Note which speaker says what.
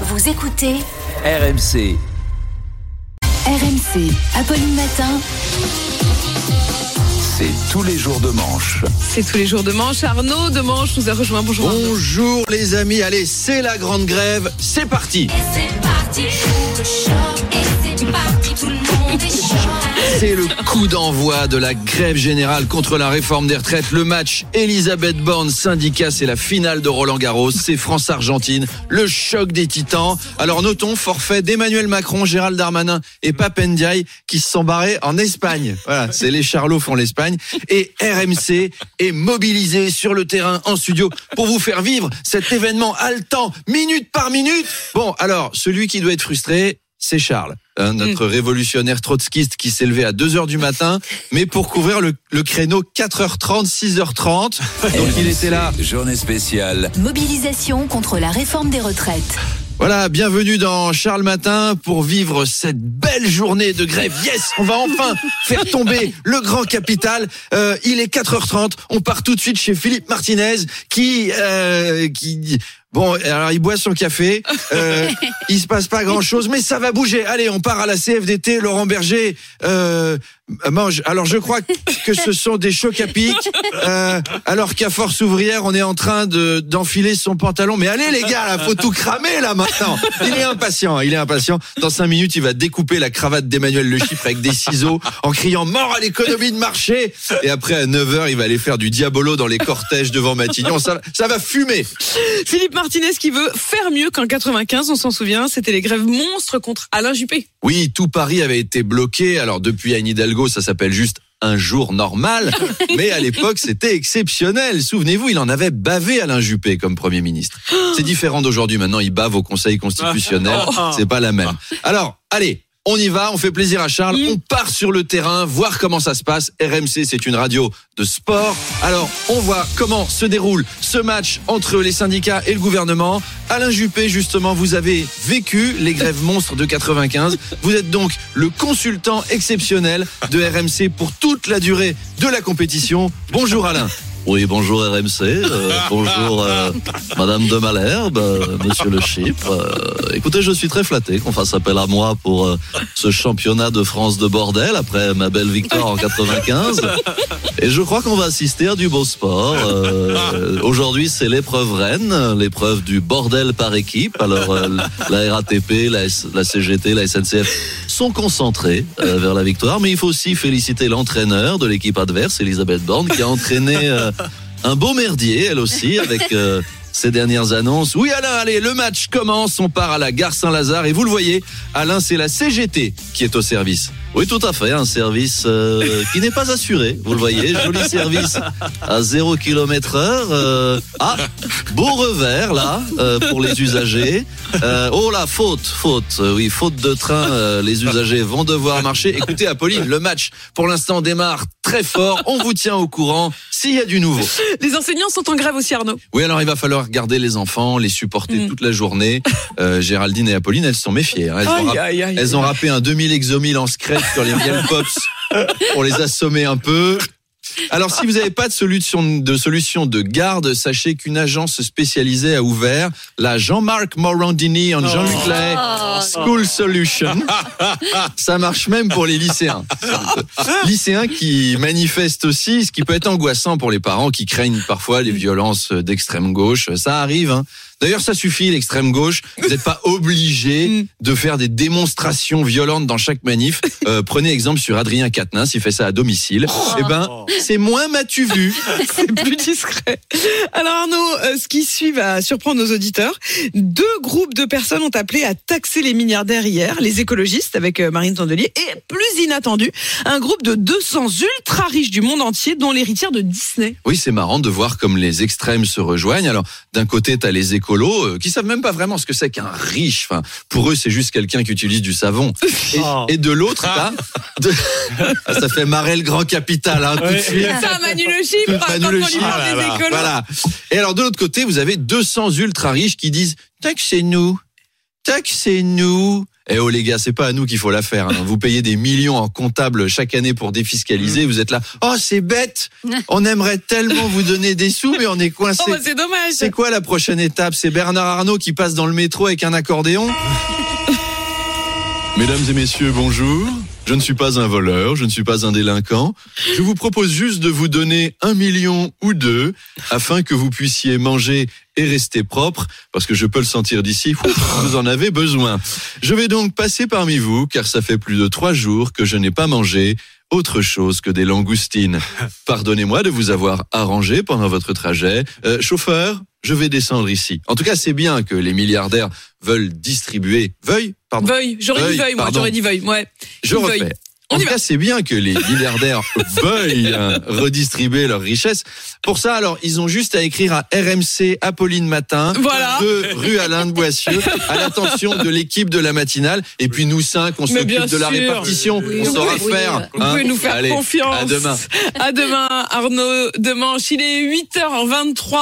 Speaker 1: Vous écoutez
Speaker 2: RMC.
Speaker 1: RMC. Apolline Matin.
Speaker 2: C'est tous les jours de manche.
Speaker 3: C'est tous les jours de manche. Arnaud de Manche nous a rejoint. Bonjour. Arnaud.
Speaker 4: Bonjour les amis, allez, c'est la grande grève, c'est parti
Speaker 5: C'est parti pour le choc et c'est parti, tout le monde.
Speaker 4: C'est le coup d'envoi de la grève générale contre la réforme des retraites. Le match Elisabeth Borne syndicat, c'est la finale de Roland Garros. C'est France-Argentine, le choc des titans. Alors notons forfait d'Emmanuel Macron, Gérald Darmanin et Papendiaï qui se sont barrés en Espagne. Voilà, c'est les Charlots font l'Espagne. Et RMC est mobilisé sur le terrain en studio pour vous faire vivre cet événement haletant, minute par minute. Bon, alors, celui qui doit être frustré, c'est Charles, hein, notre révolutionnaire trotskiste qui s'est levé à 2 heures du matin, mais pour couvrir le, le créneau 4h30, 6h30. Donc il était là.
Speaker 2: Journée spéciale.
Speaker 1: Mobilisation contre la réforme des retraites.
Speaker 4: Voilà, bienvenue dans Charles Matin pour vivre cette belle journée de grève. Yes, on va enfin faire tomber le grand capital. Euh, il est 4h30, on part tout de suite chez Philippe Martinez qui euh, qui Bon, alors il boit son café, euh, il se passe pas grand chose, mais ça va bouger. Allez, on part à la CFDT. Laurent Berger euh, mange. Alors je crois que ce sont des chocs à pic, euh, alors qu'à Force Ouvrière, on est en train de d'enfiler son pantalon. Mais allez les gars, là, faut tout cramer là maintenant. Il est impatient, il est impatient. Dans cinq minutes, il va découper la cravate d'Emmanuel Le Chypre avec des ciseaux, en criant mort à l'économie de marché. Et après à 9 h il va aller faire du diabolo dans les cortèges devant Matignon. Ça, ça va fumer.
Speaker 3: Philippe Martinez qui veut faire mieux qu'en 95, on s'en souvient, c'était les grèves monstres contre Alain Juppé.
Speaker 4: Oui, tout Paris avait été bloqué. Alors depuis Anne Hidalgo, ça s'appelle juste un jour normal. Mais à l'époque, c'était exceptionnel. Souvenez-vous, il en avait bavé Alain Juppé comme Premier ministre. C'est différent d'aujourd'hui. Maintenant, il bave au Conseil constitutionnel. C'est pas la même. Alors, allez. On y va, on fait plaisir à Charles, on part sur le terrain, voir comment ça se passe. RMC, c'est une radio de sport. Alors, on voit comment se déroule ce match entre les syndicats et le gouvernement. Alain Juppé, justement, vous avez vécu les grèves monstres de 95. Vous êtes donc le consultant exceptionnel de RMC pour toute la durée de la compétition. Bonjour Alain.
Speaker 6: Oui, bonjour RMC, euh, bonjour euh, Madame de Malherbe, euh, Monsieur Le Chypre. Euh, écoutez, je suis très flatté qu'on fasse appel à moi pour ce championnat de France de bordel après ma belle victoire en 95. Et je crois qu'on va assister à du beau sport. Euh, Aujourd'hui, c'est l'épreuve reine, l'épreuve du bordel par équipe. Alors, euh, la RATP, la, S- la CGT, la SNCF sont concentrés euh, vers la victoire, mais il faut aussi féliciter l'entraîneur de l'équipe adverse, Elisabeth Borne, qui a entraîné euh, un beau merdier, elle aussi, avec euh, ses dernières annonces.
Speaker 4: Oui Alain, allez, le match commence, on part à la gare Saint-Lazare et vous le voyez, Alain, c'est la CGT qui est au service.
Speaker 6: Oui, tout à fait, un service euh, qui n'est pas assuré, vous le voyez, joli service à 0 km heure. euh, ah, beau revers là euh, pour les usagers. Euh, oh la faute, faute, euh, oui, faute de train, euh, les usagers vont devoir marcher.
Speaker 4: Écoutez Apolline, le match pour l'instant démarre très fort, on vous tient au courant s'il y a du nouveau.
Speaker 3: Les enseignants sont en grève aussi, Arnaud.
Speaker 4: Oui, alors il va falloir garder les enfants, les supporter
Speaker 3: Mm.
Speaker 4: toute la journée. Euh, Géraldine et Apolline, elles sont méfiées. hein. Elles, ont
Speaker 3: Aïe,
Speaker 4: rap-
Speaker 3: aïe, aïe,
Speaker 4: elles ont rappé un 2000 exomil en scratch sur les miel pops pour les assommer un peu. Alors, si vous n'avez pas de solution, de solution de garde, sachez qu'une agence spécialisée a ouvert la Jean-Marc Morandini en Jean-Luc Lahaye School Solution. Ça marche même pour les lycéens. Lycéens qui manifestent aussi, ce qui peut être angoissant pour les parents qui craignent parfois les violences d'extrême gauche. Ça arrive. hein. D'ailleurs, ça suffit, l'extrême gauche. Vous n'êtes pas obligé de faire des démonstrations violentes dans chaque manif. Euh, prenez exemple sur Adrien Quatennens, il fait ça à domicile. Eh ben, c'est moins m'as-tu vu.
Speaker 3: C'est plus discret. Alors Arnaud, euh, ce qui suit va surprendre nos auditeurs. Deux groupes de personnes ont appelé à taxer les milliardaires hier, les écologistes avec euh, Marine Tondelier et plus inattendu, un groupe de 200 ultra riches du monde entier dont l'héritière de Disney.
Speaker 4: Oui, c'est marrant de voir comme les extrêmes se rejoignent. Alors, d'un côté, t'as les écolos euh, qui savent même pas vraiment ce que c'est qu'un riche. Enfin, pour eux, c'est juste quelqu'un qui utilise du savon. Et, et de l'autre, de- Ah, ça fait marrer le grand capital, hein, tout de suite.
Speaker 3: Ça, Manu le chiffre, quand
Speaker 4: Manu
Speaker 3: on
Speaker 4: Le
Speaker 3: lui
Speaker 4: Chypre.
Speaker 3: parle des écolos.
Speaker 4: Voilà. Et alors, de l'autre côté, vous avez 200 ultra riches qui disent taxez-nous, taxez-nous.
Speaker 1: Eh oh les gars, c'est pas à nous qu'il faut la faire. hein. Vous payez des millions en comptable chaque année pour défiscaliser. Vous êtes là. Oh c'est bête. On aimerait tellement vous donner des sous, mais on est coincé.
Speaker 3: Oh, bah, c'est dommage.
Speaker 1: C'est quoi la prochaine étape? C'est Bernard Arnault qui passe dans le métro avec un accordéon?
Speaker 4: Mesdames et messieurs, bonjour. Je ne suis pas un voleur, je ne suis pas un délinquant. Je vous propose juste de vous donner un million ou deux afin que vous puissiez manger et rester propre, parce que je peux le sentir d'ici, vous en avez besoin. Je vais donc passer parmi vous, car ça fait plus de trois jours que je n'ai pas mangé autre chose que des langoustines. Pardonnez-moi de vous avoir arrangé pendant votre trajet. Euh, chauffeur, je vais descendre ici. En tout cas, c'est bien que les milliardaires veulent distribuer. Veuille Pardon.
Speaker 3: Veuille, j'aurais dit
Speaker 4: Veuille,
Speaker 3: veuille, moi, j'aurais dit veuille, ouais.
Speaker 4: Je
Speaker 3: Veuille.
Speaker 4: refais.
Speaker 3: On
Speaker 4: En tout cas, c'est bien que les milliardaires veuillent euh, redistribuer leurs richesses.
Speaker 1: Pour ça, alors, ils ont juste à écrire à RMC Apolline Matin,
Speaker 3: Voilà.
Speaker 1: de rue Alain de Boissieu, à l'attention de l'équipe de la matinale. Et puis nous cinq, on s'occupe de la répartition.
Speaker 3: Oui,
Speaker 1: on
Speaker 3: oui,
Speaker 1: saura
Speaker 3: oui.
Speaker 1: faire.
Speaker 3: Vous
Speaker 1: hein.
Speaker 3: pouvez nous faire
Speaker 1: Allez,
Speaker 3: confiance.
Speaker 1: À demain.
Speaker 3: À demain, Arnaud Demanche. Il est 8h23.